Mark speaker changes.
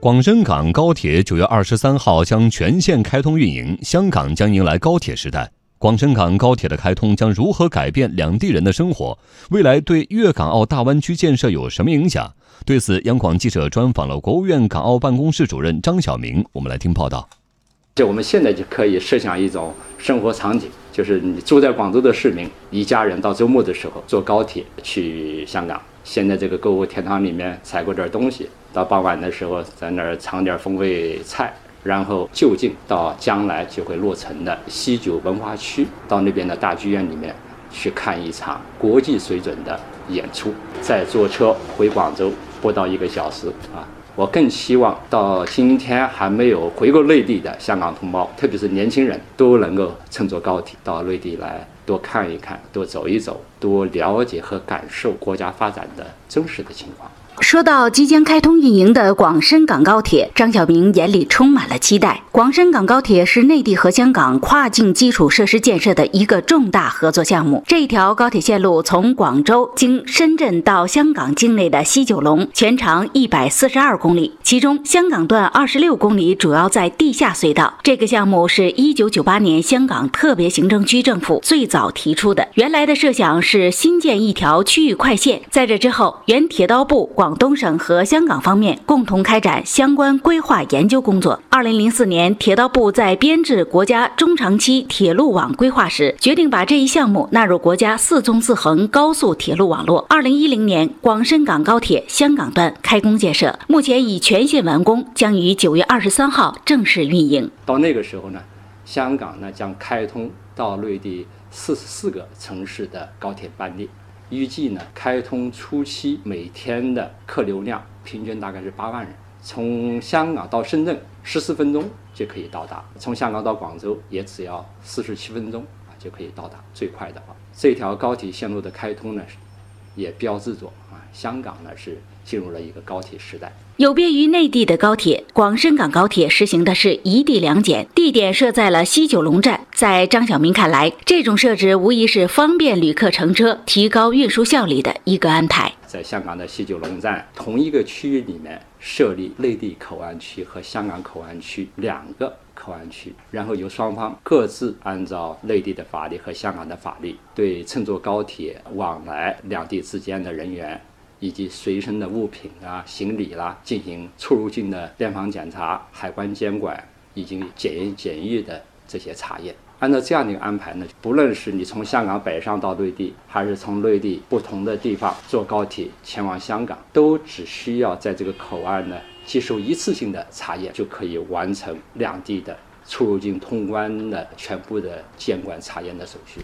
Speaker 1: 广深港高铁九月二十三号将全线开通运营，香港将迎来高铁时代。广深港高铁的开通将如何改变两地人的生活？未来对粤港澳大湾区建设有什么影响？对此，央广记者专访了国务院港澳办公室主任张晓明。我们来听报道。
Speaker 2: 就我们现在就可以设想一种生活场景，就是你住在广州的市民，一家人到周末的时候坐高铁去香港。先在这个购物天堂里面采购点东西，到傍晚的时候在那儿尝点风味菜，然后就近到将来就会落成的西九文化区，到那边的大剧院里面去看一场国际水准的演出，再坐车回广州不到一个小时啊！我更希望到今天还没有回过内地的香港同胞，特别是年轻人，都能够乘坐高铁到内地来。多看一看，多走一走，多了解和感受国家发展的真实的情况。
Speaker 3: 说到即将开通运营的广深港高铁，张晓明眼里充满了期待。广深港高铁是内地和香港跨境基础设施建设的一个重大合作项目。这条高铁线路从广州经深圳到香港境内的西九龙，全长一百四十二公里，其中香港段二十六公里主要在地下隧道。这个项目是一九九八年香港特别行政区政府最早提出的。原来的设想是新建一条区域快线，在这之后，原铁道部广广东省和香港方面共同开展相关规划研究工作。二零零四年，铁道部在编制国家中长期铁路网规划时，决定把这一项目纳入国家四纵四横高速铁路网络。二零一零年，广深港高铁香港段开工建设，目前已全线完工，将于九月二十三号正式运营。
Speaker 2: 到那个时候呢，香港呢将开通到内地四十四个城市的高铁班列。预计呢，开通初期每天的客流量平均大概是八万人。从香港到深圳十四分钟就可以到达，从香港到广州也只要四十七分钟啊就可以到达。最快的话，这条高铁线路的开通呢，也标志着啊，香港呢是进入了一个高铁时代。
Speaker 3: 有别于内地的高铁，广深港高铁实行的是一地两检，地点设在了西九龙站。在张晓明看来，这种设置无疑是方便旅客乘车、提高运输效率的一个安排。
Speaker 2: 在香港的西九龙站同一个区域里面设立内地口岸区和香港口岸区两个口岸区，然后由双方各自按照内地的法律和香港的法律，对乘坐高铁往来两地之间的人员。以及随身的物品啊、行李啦，进行出入境的边防检查、海关监管以及检验检疫的这些查验。按照这样的一个安排呢，不论是你从香港北上到内地，还是从内地不同的地方坐高铁前往香港，都只需要在这个口岸呢接受一次性的查验，就可以完成两地的出入境通关的全部的监管查验的手续。